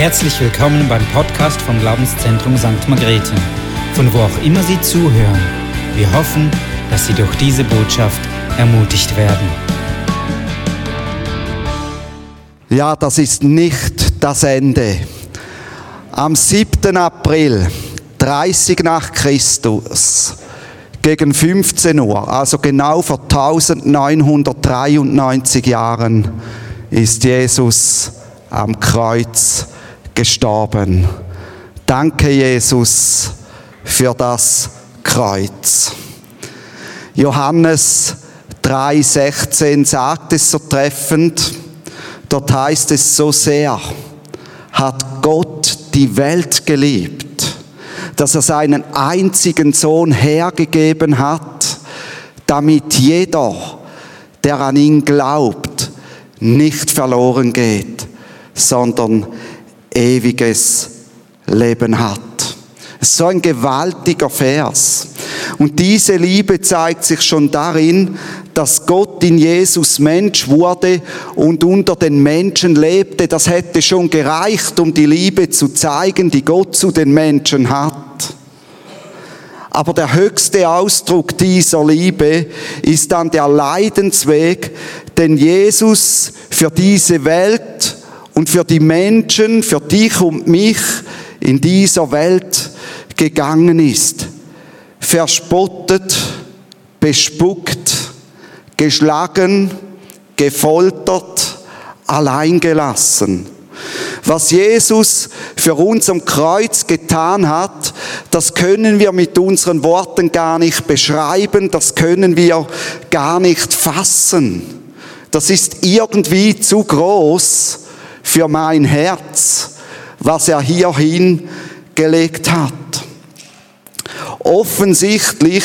Herzlich willkommen beim Podcast vom Glaubenszentrum St. Margrethe, von wo auch immer Sie zuhören. Wir hoffen, dass Sie durch diese Botschaft ermutigt werden. Ja, das ist nicht das Ende. Am 7. April, 30 nach Christus, gegen 15 Uhr, also genau vor 1993 Jahren, ist Jesus am Kreuz gestorben. Danke, Jesus, für das Kreuz. Johannes 3,16 sagt es so treffend, dort heißt es so sehr, hat Gott die Welt geliebt, dass er seinen einzigen Sohn hergegeben hat, damit jeder, der an ihn glaubt, nicht verloren geht, sondern ewiges Leben hat. So ein gewaltiger Vers. Und diese Liebe zeigt sich schon darin, dass Gott in Jesus Mensch wurde und unter den Menschen lebte. Das hätte schon gereicht, um die Liebe zu zeigen, die Gott zu den Menschen hat. Aber der höchste Ausdruck dieser Liebe ist dann der Leidensweg, den Jesus für diese Welt und für die Menschen, für dich und mich in dieser Welt gegangen ist. Verspottet, bespuckt, geschlagen, gefoltert, alleingelassen. Was Jesus für uns am Kreuz getan hat, das können wir mit unseren Worten gar nicht beschreiben, das können wir gar nicht fassen. Das ist irgendwie zu groß für mein Herz, was er hierhin gelegt hat. Offensichtlich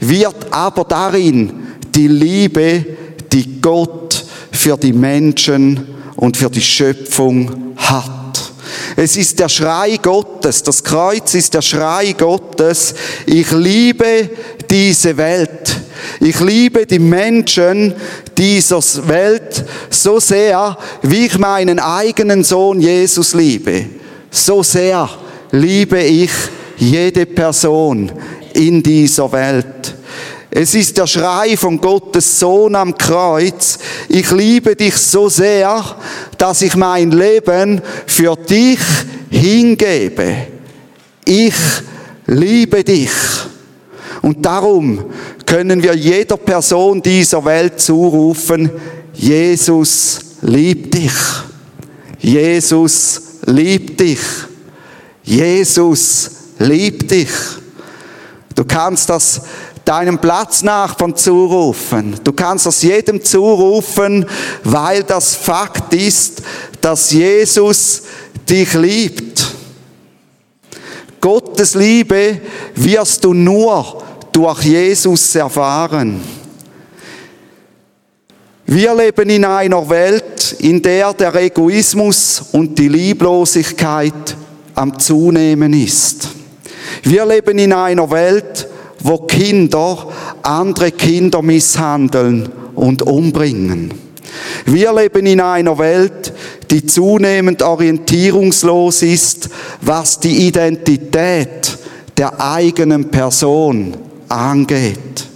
wird aber darin die Liebe, die Gott für die Menschen und für die Schöpfung hat. Es ist der Schrei Gottes, das Kreuz ist der Schrei Gottes, ich liebe diese Welt. Ich liebe die Menschen dieser Welt so sehr, wie ich meinen eigenen Sohn Jesus liebe. So sehr liebe ich jede Person in dieser Welt. Es ist der Schrei von Gottes Sohn am Kreuz. Ich liebe dich so sehr, dass ich mein Leben für dich hingebe. Ich liebe dich. Und darum können wir jeder Person dieser Welt zurufen, Jesus liebt dich. Jesus liebt dich. Jesus liebt dich. Du kannst das deinem Platznachbarn zurufen. Du kannst das jedem zurufen, weil das Fakt ist, dass Jesus dich liebt. Gottes Liebe wirst du nur durch Jesus erfahren. Wir leben in einer Welt, in der der Egoismus und die Lieblosigkeit am Zunehmen ist. Wir leben in einer Welt, wo Kinder andere Kinder misshandeln und umbringen. Wir leben in einer Welt, die zunehmend orientierungslos ist, was die Identität der eigenen Person angeht.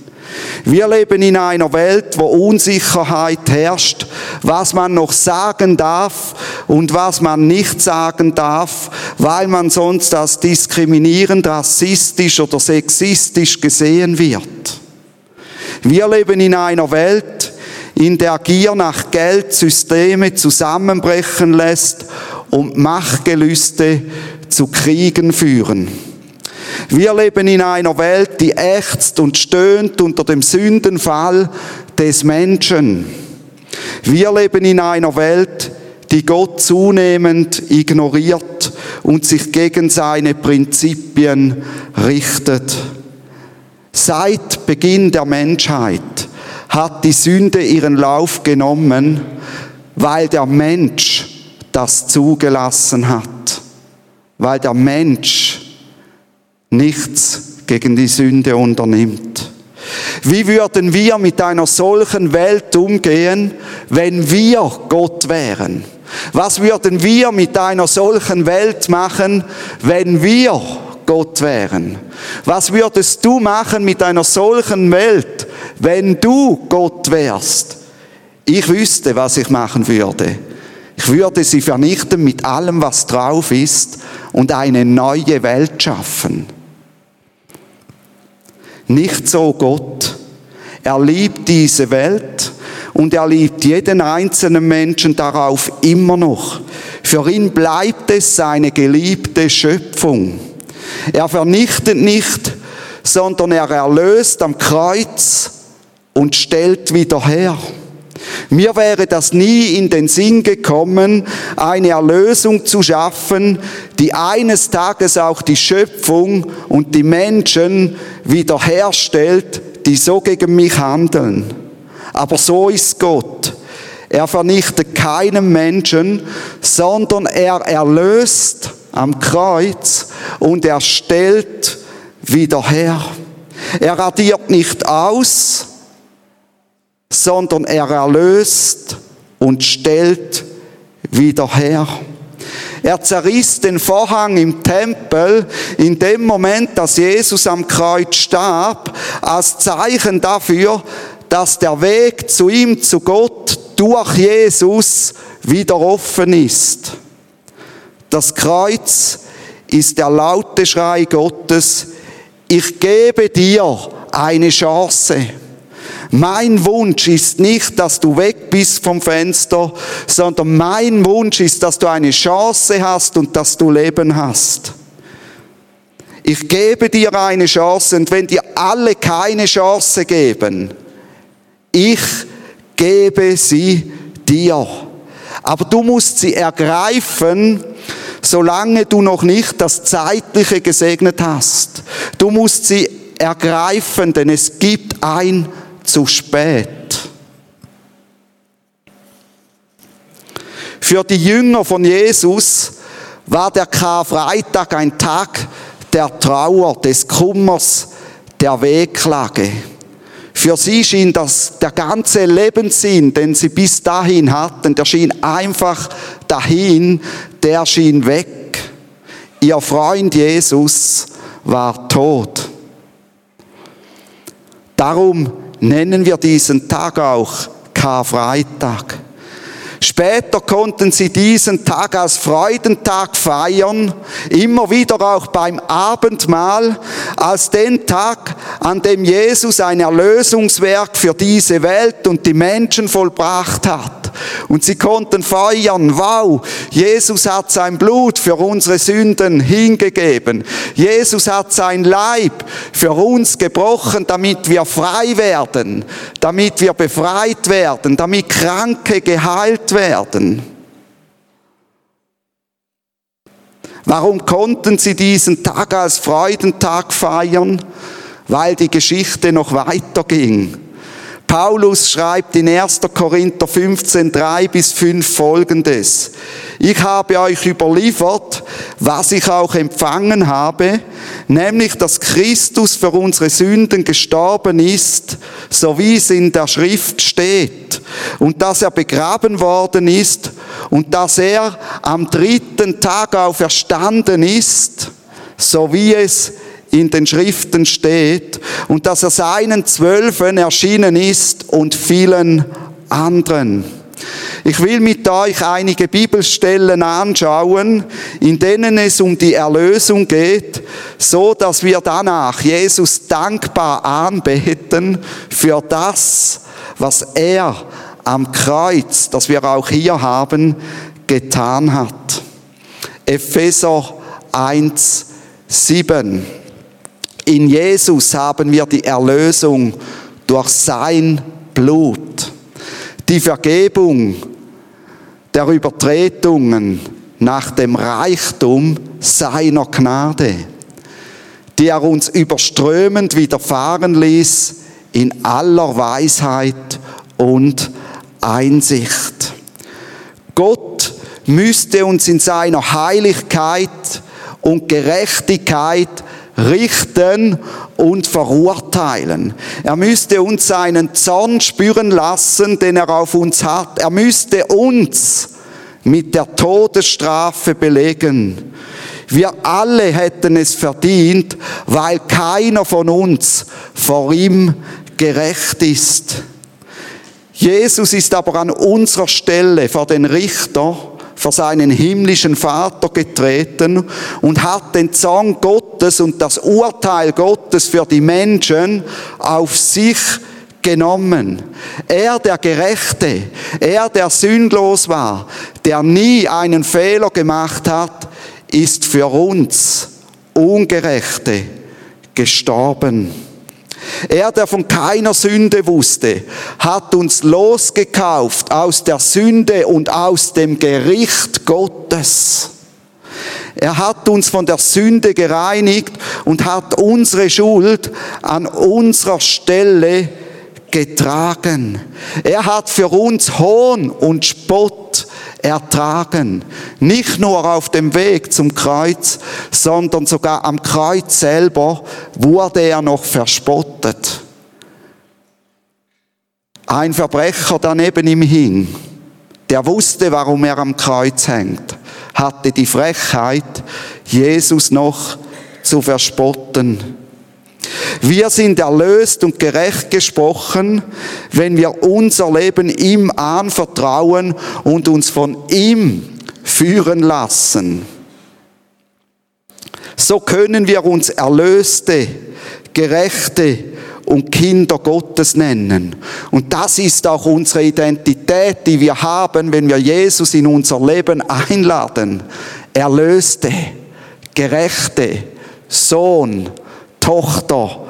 Wir leben in einer Welt, wo Unsicherheit herrscht, was man noch sagen darf und was man nicht sagen darf, weil man sonst als diskriminierend, rassistisch oder sexistisch gesehen wird. Wir leben in einer Welt, in der Gier nach Geld Systeme zusammenbrechen lässt und Machtgelüste zu Kriegen führen. Wir leben in einer Welt, die ächzt und stöhnt unter dem Sündenfall des Menschen. Wir leben in einer Welt, die Gott zunehmend ignoriert und sich gegen seine Prinzipien richtet. Seit Beginn der Menschheit hat die Sünde ihren Lauf genommen, weil der Mensch das zugelassen hat, weil der Mensch nichts gegen die Sünde unternimmt. Wie würden wir mit einer solchen Welt umgehen, wenn wir Gott wären? Was würden wir mit einer solchen Welt machen, wenn wir Gott wären? Was würdest du machen mit einer solchen Welt, wenn du Gott wärst? Ich wüsste, was ich machen würde. Ich würde sie vernichten mit allem, was drauf ist und eine neue Welt schaffen. Nicht so Gott. Er liebt diese Welt und er liebt jeden einzelnen Menschen darauf immer noch. Für ihn bleibt es seine geliebte Schöpfung. Er vernichtet nicht, sondern er erlöst am Kreuz und stellt wieder her. Mir wäre das nie in den Sinn gekommen, eine Erlösung zu schaffen, die eines Tages auch die Schöpfung und die Menschen wiederherstellt, die so gegen mich handeln. Aber so ist Gott. Er vernichtet keinen Menschen, sondern er erlöst am Kreuz und er stellt wieder her. Er radiert nicht aus, sondern er erlöst und stellt wieder her. Er zerriss den Vorhang im Tempel in dem Moment, dass Jesus am Kreuz starb, als Zeichen dafür, dass der Weg zu ihm, zu Gott, durch Jesus wieder offen ist. Das Kreuz ist der laute Schrei Gottes, ich gebe dir eine Chance. Mein Wunsch ist nicht, dass du weg bist vom Fenster, sondern mein Wunsch ist, dass du eine Chance hast und dass du Leben hast. Ich gebe dir eine Chance und wenn dir alle keine Chance geben, ich gebe sie dir. Aber du musst sie ergreifen, solange du noch nicht das Zeitliche gesegnet hast. Du musst sie ergreifen, denn es gibt ein zu spät. Für die Jünger von Jesus war der Karfreitag ein Tag der Trauer, des Kummers, der Wehklage. Für sie schien das der ganze Lebenssinn, den sie bis dahin hatten, der schien einfach dahin, der schien weg. Ihr Freund Jesus war tot. Darum nennen wir diesen Tag auch Karfreitag. Später konnten sie diesen Tag als Freudentag feiern, immer wieder auch beim Abendmahl, als den Tag, an dem Jesus ein Erlösungswerk für diese Welt und die Menschen vollbracht hat. Und sie konnten feiern, wow, Jesus hat sein Blut für unsere Sünden hingegeben. Jesus hat sein Leib für uns gebrochen, damit wir frei werden, damit wir befreit werden, damit Kranke geheilt werden. Warum konnten sie diesen Tag als Freudentag feiern? Weil die Geschichte noch weiterging. Paulus schreibt in 1. Korinther 15, 3 bis 5 folgendes. Ich habe euch überliefert, was ich auch empfangen habe, nämlich, dass Christus für unsere Sünden gestorben ist, so wie es in der Schrift steht, und dass er begraben worden ist und dass er am dritten Tag auferstanden ist, so wie es in den Schriften steht und dass er seinen Zwölfen erschienen ist und vielen anderen. Ich will mit euch einige Bibelstellen anschauen, in denen es um die Erlösung geht, so dass wir danach Jesus dankbar anbeten für das, was er am Kreuz, das wir auch hier haben, getan hat. Epheser 1, 7. In Jesus haben wir die Erlösung durch sein Blut, die Vergebung der Übertretungen nach dem Reichtum seiner Gnade, die er uns überströmend widerfahren ließ in aller Weisheit und Einsicht. Gott müsste uns in seiner Heiligkeit und Gerechtigkeit richten und verurteilen. Er müsste uns seinen Zorn spüren lassen, den er auf uns hat. Er müsste uns mit der Todesstrafe belegen. Wir alle hätten es verdient, weil keiner von uns vor ihm gerecht ist. Jesus ist aber an unserer Stelle vor den Richter, vor seinen himmlischen Vater getreten und hat den Zorn Gottes und das Urteil Gottes für die Menschen auf sich genommen. Er, der Gerechte, er, der sündlos war, der nie einen Fehler gemacht hat, ist für uns Ungerechte gestorben. Er, der von keiner Sünde wusste, hat uns losgekauft aus der Sünde und aus dem Gericht Gottes. Er hat uns von der Sünde gereinigt und hat unsere Schuld an unserer Stelle getragen. Er hat für uns Hohn und Spott ertragen. Nicht nur auf dem Weg zum Kreuz, sondern sogar am Kreuz selber wurde er noch verspottet. Ein Verbrecher daneben ihm hing, der wusste, warum er am Kreuz hängt, hatte die Frechheit, Jesus noch zu verspotten. Wir sind erlöst und gerecht gesprochen, wenn wir unser Leben ihm anvertrauen und uns von ihm führen lassen. So können wir uns Erlöste, Gerechte und Kinder Gottes nennen. Und das ist auch unsere Identität, die wir haben, wenn wir Jesus in unser Leben einladen. Erlöste, Gerechte, Sohn, Tochter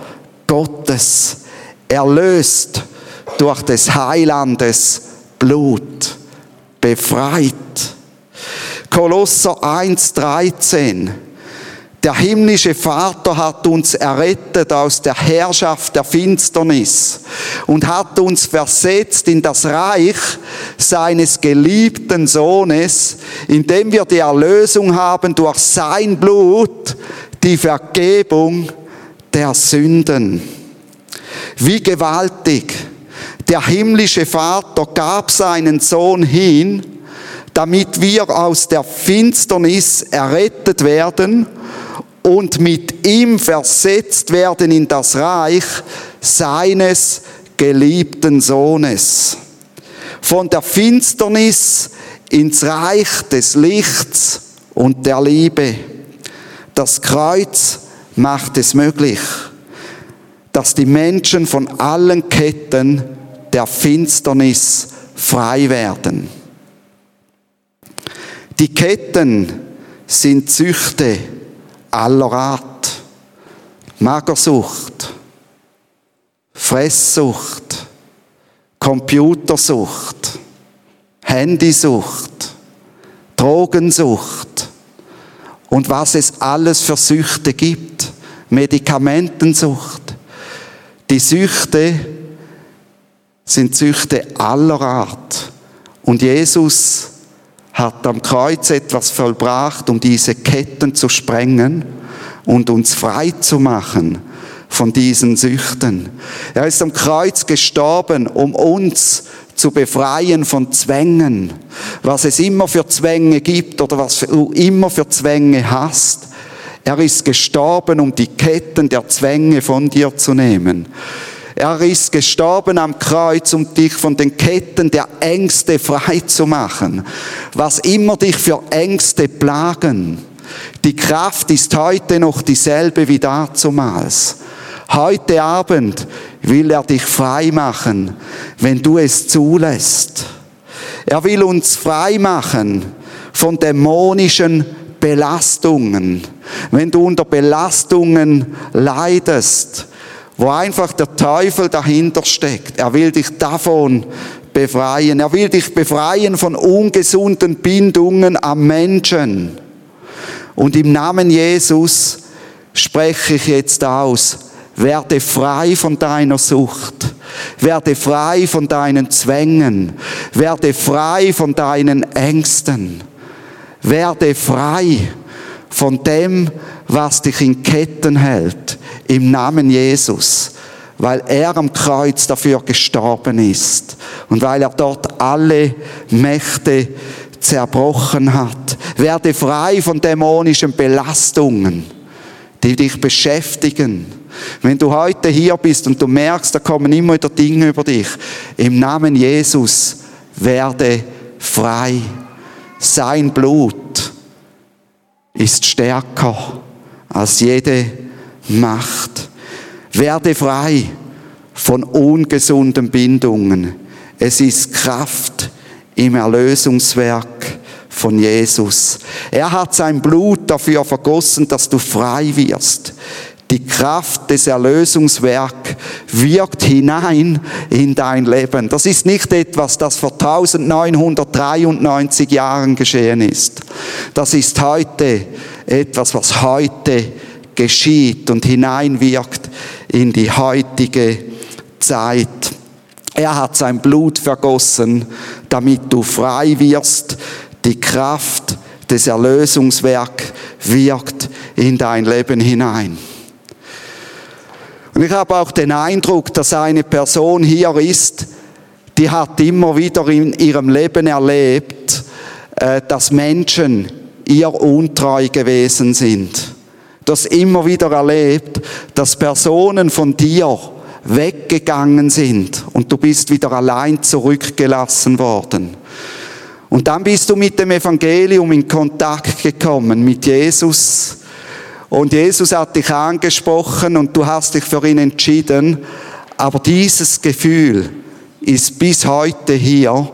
Gottes, erlöst durch des Heilandes Blut, befreit. Kolosser 1,13 der himmlische Vater hat uns errettet aus der Herrschaft der Finsternis und hat uns versetzt in das Reich seines geliebten Sohnes, indem wir die Erlösung haben durch sein Blut, die Vergebung der Sünden. Wie gewaltig. Der himmlische Vater gab seinen Sohn hin, damit wir aus der Finsternis errettet werden und mit ihm versetzt werden in das Reich seines geliebten Sohnes. Von der Finsternis ins Reich des Lichts und der Liebe. Das Kreuz macht es möglich, dass die Menschen von allen Ketten der Finsternis frei werden. Die Ketten sind Süchte aller Art. Magersucht, Fresssucht, Computersucht, Handysucht, Drogensucht und was es alles für Süchte gibt. Medikamentensucht. Die Süchte sind Süchte aller Art. Und Jesus hat am Kreuz etwas vollbracht, um diese Ketten zu sprengen und uns frei zu machen von diesen Süchten. Er ist am Kreuz gestorben, um uns zu befreien von Zwängen, was es immer für Zwänge gibt oder was du immer für Zwänge hast. Er ist gestorben, um die Ketten der Zwänge von dir zu nehmen. Er ist gestorben am Kreuz, um dich von den Ketten der Ängste frei zu machen. Was immer dich für Ängste plagen, die Kraft ist heute noch dieselbe wie dazumals. Heute Abend will er dich frei machen, wenn du es zulässt. Er will uns frei machen von dämonischen Belastungen. Wenn du unter Belastungen leidest, wo einfach der Teufel dahinter steckt, er will dich davon befreien. Er will dich befreien von ungesunden Bindungen am Menschen. Und im Namen Jesus spreche ich jetzt aus, werde frei von deiner Sucht, werde frei von deinen Zwängen, werde frei von deinen Ängsten. Werde frei von dem, was dich in Ketten hält, im Namen Jesus, weil er am Kreuz dafür gestorben ist und weil er dort alle Mächte zerbrochen hat. Werde frei von dämonischen Belastungen, die dich beschäftigen. Wenn du heute hier bist und du merkst, da kommen immer wieder Dinge über dich, im Namen Jesus werde frei. Sein Blut ist stärker als jede Macht. Werde frei von ungesunden Bindungen. Es ist Kraft im Erlösungswerk von Jesus. Er hat sein Blut dafür vergossen, dass du frei wirst. Die Kraft des Erlösungswerks wirkt hinein in dein Leben. Das ist nicht etwas, das vor 1993 Jahren geschehen ist. Das ist heute etwas, was heute geschieht und hineinwirkt in die heutige Zeit. Er hat sein Blut vergossen, damit du frei wirst. Die Kraft des Erlösungswerks wirkt in dein Leben hinein. Und ich habe auch den Eindruck, dass eine Person hier ist, die hat immer wieder in ihrem Leben erlebt, äh, dass Menschen ihr untreu gewesen sind. Du hast immer wieder erlebt, dass Personen von dir weggegangen sind und du bist wieder allein zurückgelassen worden. Und dann bist du mit dem Evangelium in Kontakt gekommen, mit Jesus. Und Jesus hat dich angesprochen und du hast dich für ihn entschieden. Aber dieses Gefühl ist bis heute hier,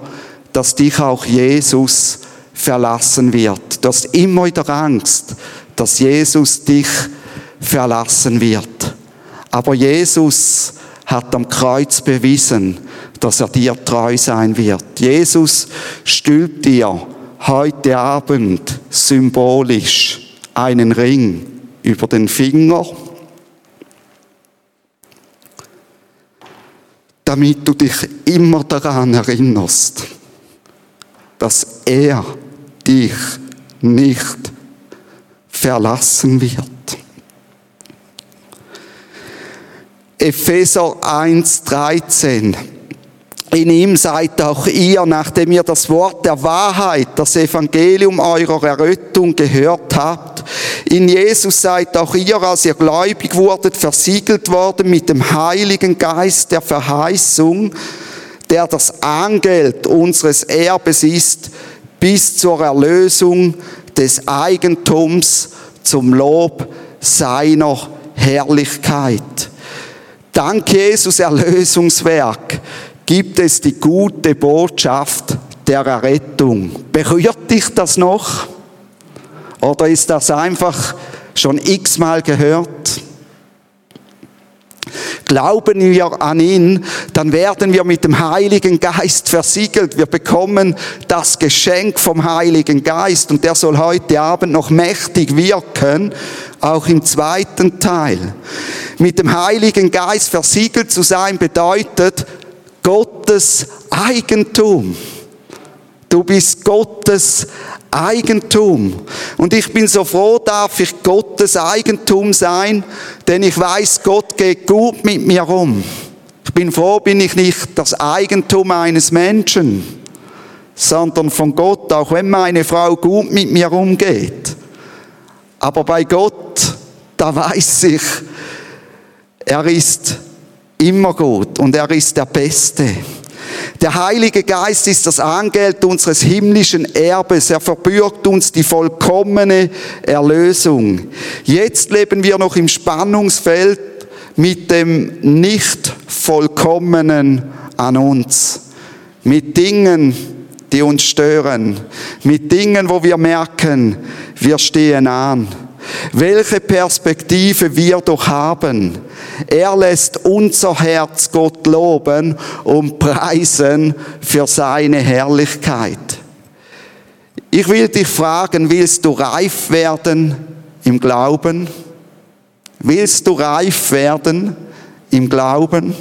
dass dich auch Jesus verlassen wird. Du hast immer wieder Angst, dass Jesus dich verlassen wird. Aber Jesus hat am Kreuz bewiesen, dass er dir treu sein wird. Jesus stülpt dir heute Abend symbolisch einen Ring über den Finger, damit du dich immer daran erinnerst, dass er dich nicht verlassen wird. Epheser 1, 13. In ihm seid auch ihr, nachdem ihr das Wort der Wahrheit, das Evangelium eurer Errettung gehört habt, in Jesus seid auch ihr, als ihr gläubig wurdet, versiegelt worden mit dem Heiligen Geist der Verheißung, der das Angeld unseres Erbes ist, bis zur Erlösung des Eigentums zum Lob seiner Herrlichkeit. Dank Jesus Erlösungswerk gibt es die gute Botschaft der Errettung. Berührt dich das noch? Oder ist das einfach schon x-mal gehört? Glauben wir an ihn, dann werden wir mit dem Heiligen Geist versiegelt. Wir bekommen das Geschenk vom Heiligen Geist und der soll heute Abend noch mächtig wirken, auch im zweiten Teil. Mit dem Heiligen Geist versiegelt zu sein bedeutet Gottes Eigentum. Du bist Gottes Eigentum. Und ich bin so froh, darf ich Gottes Eigentum sein, denn ich weiß, Gott geht gut mit mir um. Ich bin froh, bin ich nicht das Eigentum eines Menschen, sondern von Gott, auch wenn meine Frau gut mit mir umgeht. Aber bei Gott, da weiß ich, er ist immer gut und er ist der Beste. Der Heilige Geist ist das Angeld unseres himmlischen Erbes. Er verbürgt uns die vollkommene Erlösung. Jetzt leben wir noch im Spannungsfeld mit dem nicht vollkommenen an uns. Mit Dingen, die uns stören. Mit Dingen, wo wir merken, wir stehen an. Welche Perspektive wir doch haben. Er lässt unser Herz Gott loben und preisen für seine Herrlichkeit. Ich will dich fragen, willst du reif werden im Glauben? Willst du reif werden im Glauben?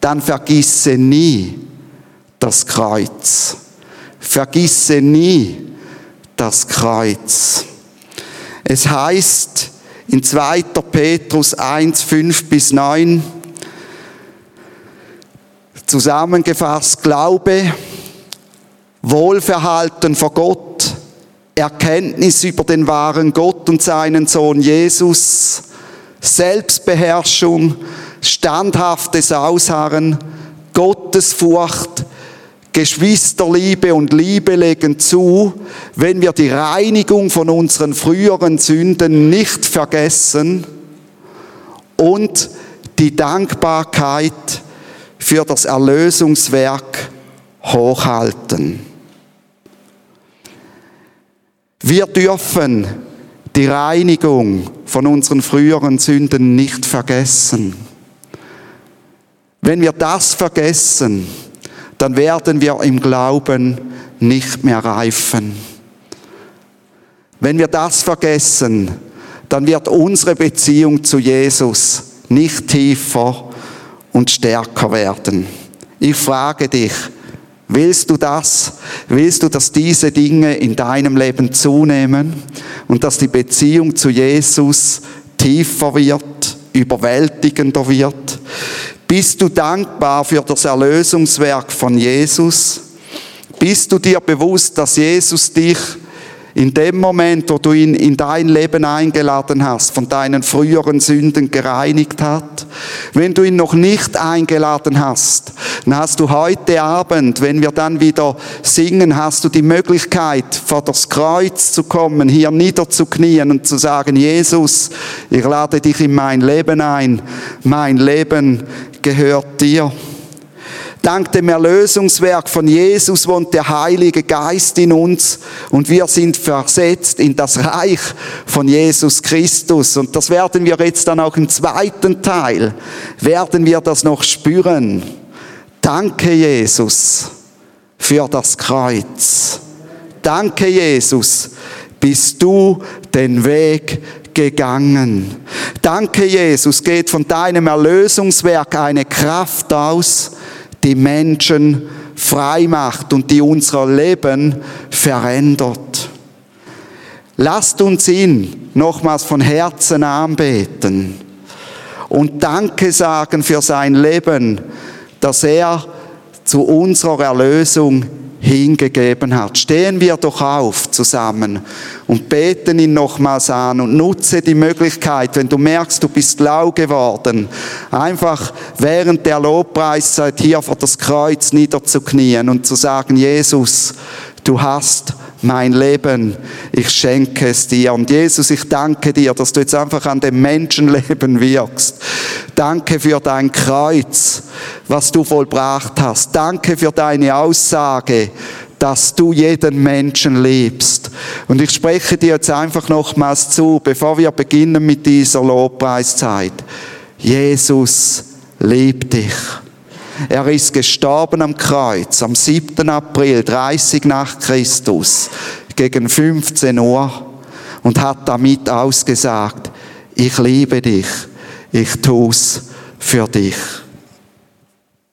Dann vergisse nie das Kreuz. Vergisse nie das Kreuz. Es heißt in 2. Petrus 1, 5 bis 9, zusammengefasst, Glaube Wohlverhalten vor Gott, Erkenntnis über den wahren Gott und seinen Sohn Jesus, Selbstbeherrschung, standhaftes Ausharren, Gottesfurcht, Geschwisterliebe und Liebe legen zu, wenn wir die Reinigung von unseren früheren Sünden nicht vergessen und die Dankbarkeit für das Erlösungswerk hochhalten. Wir dürfen die Reinigung von unseren früheren Sünden nicht vergessen. Wenn wir das vergessen, dann werden wir im Glauben nicht mehr reifen. Wenn wir das vergessen, dann wird unsere Beziehung zu Jesus nicht tiefer und stärker werden. Ich frage dich, willst du das? Willst du, dass diese Dinge in deinem Leben zunehmen und dass die Beziehung zu Jesus tiefer wird, überwältigender wird? Bist du dankbar für das Erlösungswerk von Jesus? Bist du dir bewusst, dass Jesus dich in dem Moment, wo du ihn in dein Leben eingeladen hast, von deinen früheren Sünden gereinigt hat. Wenn du ihn noch nicht eingeladen hast, dann hast du heute Abend, wenn wir dann wieder singen, hast du die Möglichkeit, vor das Kreuz zu kommen, hier niederzuknien und zu sagen, Jesus, ich lade dich in mein Leben ein. Mein Leben gehört dir. Dank dem Erlösungswerk von Jesus wohnt der Heilige Geist in uns und wir sind versetzt in das Reich von Jesus Christus. Und das werden wir jetzt dann auch im zweiten Teil, werden wir das noch spüren. Danke Jesus für das Kreuz. Danke Jesus, bist du den Weg gegangen. Danke Jesus, geht von deinem Erlösungswerk eine Kraft aus, die Menschen frei macht und die unser Leben verändert. Lasst uns ihn nochmals von Herzen anbeten und Danke sagen für sein Leben, dass er zu unserer Erlösung hingegeben hat. Stehen wir doch auf zusammen und beten ihn nochmals an und nutze die Möglichkeit, wenn du merkst, du bist lau geworden, einfach während der Lobpreiszeit hier vor das Kreuz niederzuknien und zu sagen, Jesus, du hast mein Leben, ich schenke es dir. Und Jesus, ich danke dir, dass du jetzt einfach an dem Menschenleben wirkst. Danke für dein Kreuz, was du vollbracht hast. Danke für deine Aussage, dass du jeden Menschen liebst. Und ich spreche dir jetzt einfach nochmals zu, bevor wir beginnen mit dieser Lobpreiszeit. Jesus liebt dich. Er ist gestorben am Kreuz am 7. April 30 nach Christus gegen 15 Uhr und hat damit ausgesagt, ich liebe dich, ich tu's für dich.